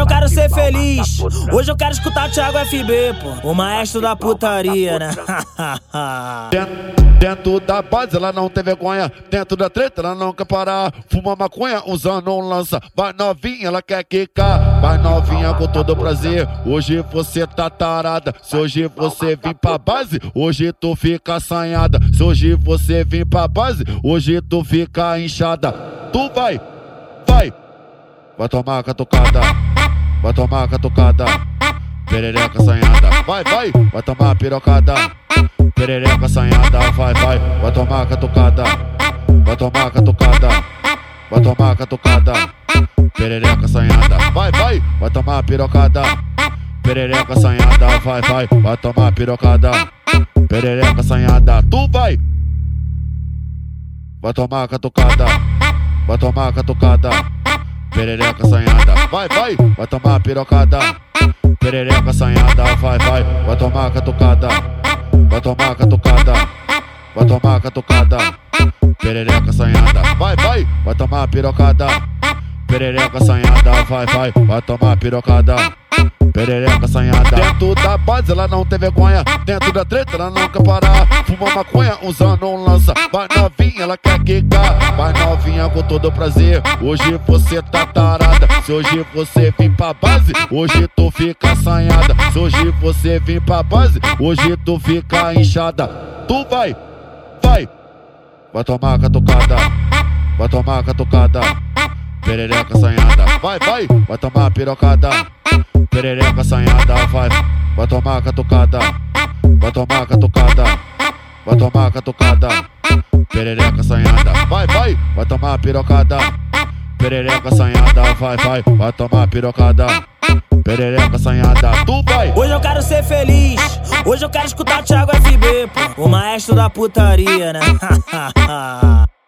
Hoje eu quero ser feliz. Hoje eu quero escutar o Thiago FB, pô. O maestro da putaria, né? Dentro da base ela não tem vergonha. Dentro da treta ela não quer parar. Fuma maconha usando um lança. Vai novinha, ela quer quicar. Vai novinha com todo prazer. Hoje você tá tarada. Se hoje você vir pra base, hoje tu fica assanhada. Se hoje você vir pra base, hoje tu fica inchada. Tu vai, vai, vai tomar catucada. Vai tomar catucada. Perereca assanhada. Vai, vai, vai tomar pirocada. Perereca assanhada, vai, vai, vai tomar catucada. Vai tomar catucada. Vai tomar catucada. Perereca assanhada, vai, vai, vai tomar pirocada. Perereca assanhada, vai, vai, vai tomar pirocada. Perereca assanhada, tu vai. Vai tomar catucada. Vai tomar catucada. Perereca assanhada, vai, vai, vai tomar pirocada. Perereca assanhada, vai, vai, vai tomar catucada. Vai tomar catucada. Vai tomar catucada. Perereca assanhada, vai, vai, vai tomar pirocada. Perereca assanhada, vai, vai, vai tomar pirocada. Perereca assanhada. Dentro da base ela não tem vergonha. Dentro da treta ela não quer parar. Fuma maconha usando um lança. Vai novinha, ela quer quicar. Vai novinha com todo prazer. Hoje você tá tarada. Se hoje você vir pra base, hoje tu fica assanhada. Se hoje você vir pra base, hoje tu fica inchada. Tu vai, vai, vai tomar catucada. Vai tomar catucada. Perereca assanhada. Vai, vai, vai tomar pirocada. Perereca assanhada, vai, vai tomar catucada. Vai tomar catucada. Vai tomar catucada. Perereca assanhada, vai, vai, vai tomar pirocada. Perereca assanhada, vai, vai, vai tomar pirocada. Perereca assanhada, tu vai. Hoje eu quero ser feliz. Hoje eu quero escutar o Thiago FB, pô. O maestro da putaria, né?